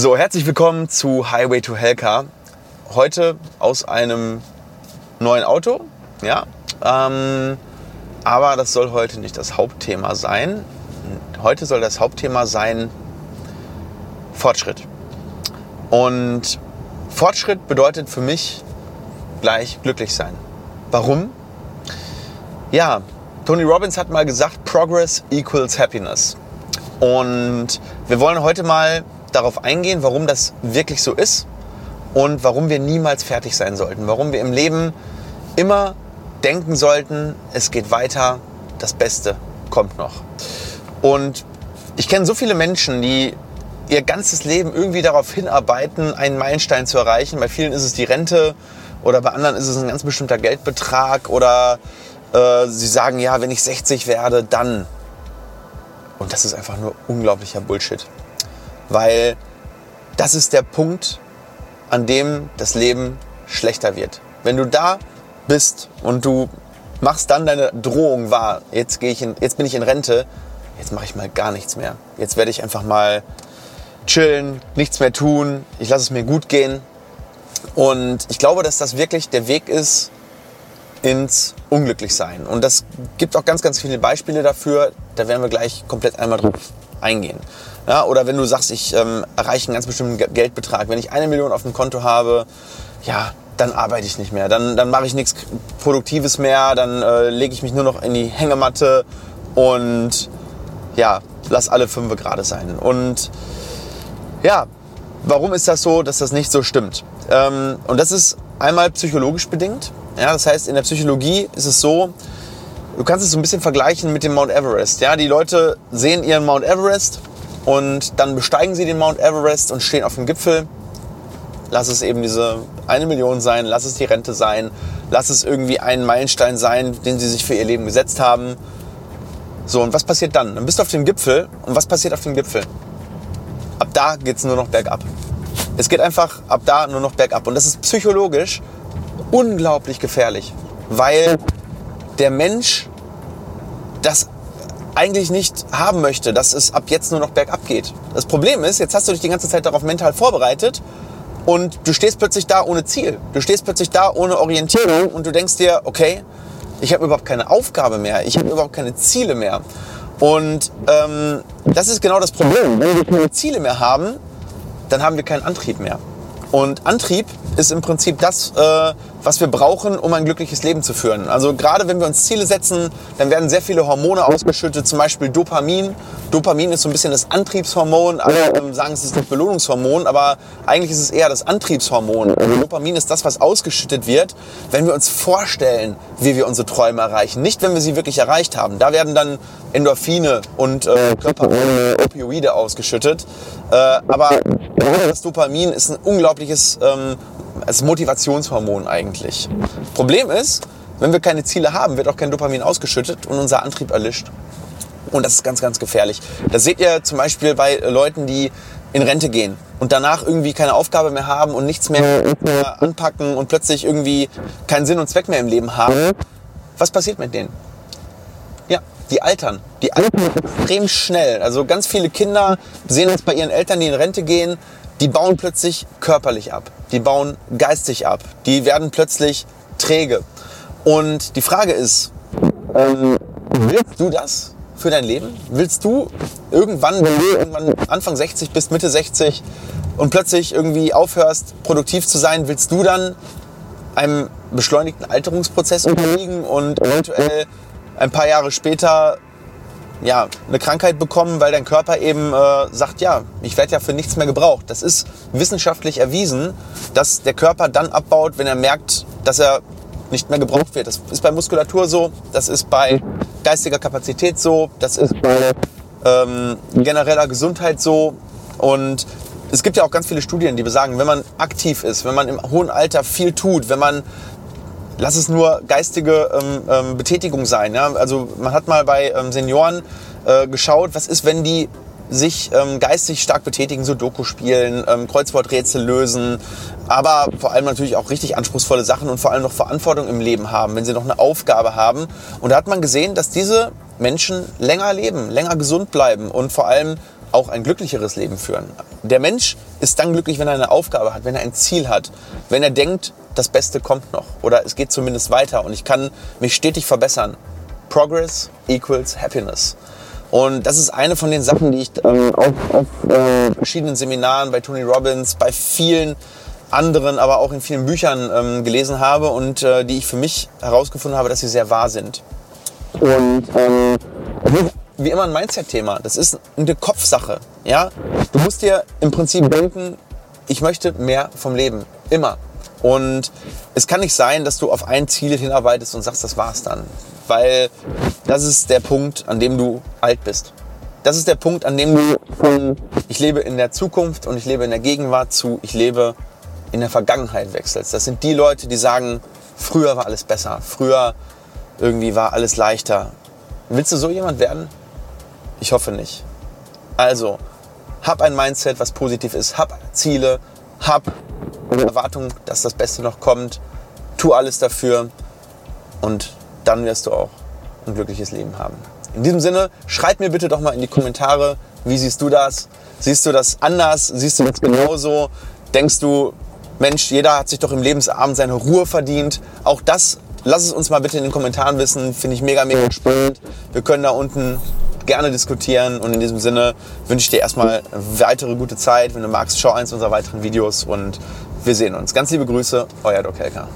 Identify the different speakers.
Speaker 1: So, herzlich willkommen zu Highway to Helka. Heute aus einem neuen Auto, ja. Ähm, aber das soll heute nicht das Hauptthema sein. Heute soll das Hauptthema sein Fortschritt. Und Fortschritt bedeutet für mich gleich glücklich sein. Warum? Ja, Tony Robbins hat mal gesagt, Progress equals Happiness. Und wir wollen heute mal darauf eingehen, warum das wirklich so ist und warum wir niemals fertig sein sollten. Warum wir im Leben immer denken sollten, es geht weiter, das Beste kommt noch. Und ich kenne so viele Menschen, die ihr ganzes Leben irgendwie darauf hinarbeiten, einen Meilenstein zu erreichen. Bei vielen ist es die Rente oder bei anderen ist es ein ganz bestimmter Geldbetrag oder äh, sie sagen, ja, wenn ich 60 werde, dann. Und das ist einfach nur unglaublicher Bullshit. Weil das ist der Punkt, an dem das Leben schlechter wird. Wenn du da bist und du machst dann deine Drohung wahr, jetzt, gehe ich in, jetzt bin ich in Rente, jetzt mache ich mal gar nichts mehr. Jetzt werde ich einfach mal chillen, nichts mehr tun, ich lasse es mir gut gehen. Und ich glaube, dass das wirklich der Weg ist ins Unglücklichsein. Und das gibt auch ganz, ganz viele Beispiele dafür. Da werden wir gleich komplett einmal drauf eingehen. Ja, oder wenn du sagst, ich ähm, erreiche einen ganz bestimmten Geldbetrag. Wenn ich eine Million auf dem Konto habe, ja, dann arbeite ich nicht mehr. Dann, dann mache ich nichts Produktives mehr. Dann äh, lege ich mich nur noch in die Hängematte und ja, lass alle fünf gerade sein. Und ja, warum ist das so, dass das nicht so stimmt? Ähm, und das ist einmal psychologisch bedingt. Ja, das heißt, in der Psychologie ist es so, du kannst es so ein bisschen vergleichen mit dem Mount Everest. Ja, die Leute sehen ihren Mount Everest und dann besteigen sie den Mount Everest und stehen auf dem Gipfel. Lass es eben diese eine Million sein, lass es die Rente sein, lass es irgendwie ein Meilenstein sein, den sie sich für ihr Leben gesetzt haben. So, und was passiert dann? Dann bist du auf dem Gipfel und was passiert auf dem Gipfel? Ab da geht es nur noch bergab. Es geht einfach ab da nur noch bergab. Und das ist psychologisch unglaublich gefährlich, weil der Mensch das eigentlich nicht haben möchte, dass es ab jetzt nur noch bergab geht. Das Problem ist, jetzt hast du dich die ganze Zeit darauf mental vorbereitet und du stehst plötzlich da ohne Ziel. Du stehst plötzlich da ohne Orientierung und du denkst dir, okay, ich habe überhaupt keine Aufgabe mehr, ich habe überhaupt keine Ziele mehr. Und ähm, das ist genau das Problem. Wenn wir keine Ziele mehr haben, dann haben wir keinen Antrieb mehr. Und Antrieb ist im Prinzip das, äh, was wir brauchen, um ein glückliches Leben zu führen. Also gerade wenn wir uns Ziele setzen, dann werden sehr viele Hormone ausgeschüttet, zum Beispiel Dopamin. Dopamin ist so ein bisschen das Antriebshormon. Alle ähm, sagen, es ist das Belohnungshormon, aber eigentlich ist es eher das Antriebshormon. Also Dopamin ist das, was ausgeschüttet wird, wenn wir uns vorstellen, wie wir unsere Träume erreichen. Nicht, wenn wir sie wirklich erreicht haben. Da werden dann Endorphine und äh, Körperhormone, Opioide ausgeschüttet. Äh, aber das Dopamin ist ein unglaubliches ähm, als Motivationshormon eigentlich. Problem ist, wenn wir keine Ziele haben, wird auch kein Dopamin ausgeschüttet und unser Antrieb erlischt. Und das ist ganz, ganz gefährlich. Das seht ihr zum Beispiel bei Leuten, die in Rente gehen und danach irgendwie keine Aufgabe mehr haben und nichts mehr, anpacken und plötzlich irgendwie keinen Sinn und Zweck mehr im Leben haben. Was passiert mit denen? Ja, die altern. Die altern extrem schnell. Also ganz viele Kinder sehen das bei ihren Eltern, die in Rente gehen, die bauen plötzlich körperlich ab, die bauen geistig ab, die werden plötzlich träge. Und die Frage ist, ähm, willst du das für dein Leben? Willst du irgendwann, wenn du irgendwann Anfang 60 bist, Mitte 60 und plötzlich irgendwie aufhörst, produktiv zu sein, willst du dann einem beschleunigten Alterungsprozess unterliegen und eventuell ein paar Jahre später ja, eine Krankheit bekommen, weil dein Körper eben äh, sagt, ja, ich werde ja für nichts mehr gebraucht. Das ist wissenschaftlich erwiesen, dass der Körper dann abbaut, wenn er merkt, dass er nicht mehr gebraucht wird. Das ist bei Muskulatur so, das ist bei geistiger Kapazität so, das ist bei ähm, genereller Gesundheit so. Und es gibt ja auch ganz viele Studien, die besagen, wenn man aktiv ist, wenn man im hohen Alter viel tut, wenn man lass es nur geistige ähm, ähm, Betätigung sein. Ja? Also man hat mal bei ähm, Senioren äh, geschaut, was ist, wenn die sich ähm, geistig stark betätigen, so Doku spielen, ähm, Kreuzworträtsel lösen, aber vor allem natürlich auch richtig anspruchsvolle Sachen und vor allem noch Verantwortung im Leben haben, wenn sie noch eine Aufgabe haben. Und da hat man gesehen, dass diese Menschen länger leben, länger gesund bleiben und vor allem auch ein glücklicheres Leben führen. Der Mensch ist dann glücklich, wenn er eine Aufgabe hat, wenn er ein Ziel hat, wenn er denkt, das Beste kommt noch oder es geht zumindest weiter und ich kann mich stetig verbessern. Progress equals Happiness. Und das ist eine von den Sachen, die ich ähm, auf, auf äh, verschiedenen Seminaren bei Tony Robbins, bei vielen anderen, aber auch in vielen Büchern ähm, gelesen habe und äh, die ich für mich herausgefunden habe, dass sie sehr wahr sind. Und ähm, wie immer ein Mindset-Thema. Das ist eine Kopfsache. Ja? Du musst dir im Prinzip denken, ich möchte mehr vom Leben. Immer. Und es kann nicht sein, dass du auf ein Ziel hinarbeitest und sagst, das war's dann. Weil das ist der Punkt, an dem du alt bist. Das ist der Punkt, an dem du von ich lebe in der Zukunft und ich lebe in der Gegenwart zu ich lebe in der Vergangenheit wechselst. Das sind die Leute, die sagen, früher war alles besser, früher irgendwie war alles leichter. Willst du so jemand werden? Ich hoffe nicht. Also, hab ein Mindset, was positiv ist, hab Ziele, hab Erwartung, dass das Beste noch kommt, tu alles dafür und dann wirst du auch ein glückliches Leben haben. In diesem Sinne, schreib mir bitte doch mal in die Kommentare, wie siehst du das? Siehst du das anders? Siehst du das genauso? Denkst du, Mensch, jeder hat sich doch im Lebensabend seine Ruhe verdient? Auch das, lass es uns mal bitte in den Kommentaren wissen. Finde ich mega, mega spannend. Wir können da unten gerne diskutieren. Und in diesem Sinne wünsche ich dir erstmal weitere gute Zeit. Wenn du magst, schau eins unserer weiteren Videos und wir sehen uns. Ganz liebe Grüße, euer Doc Helker.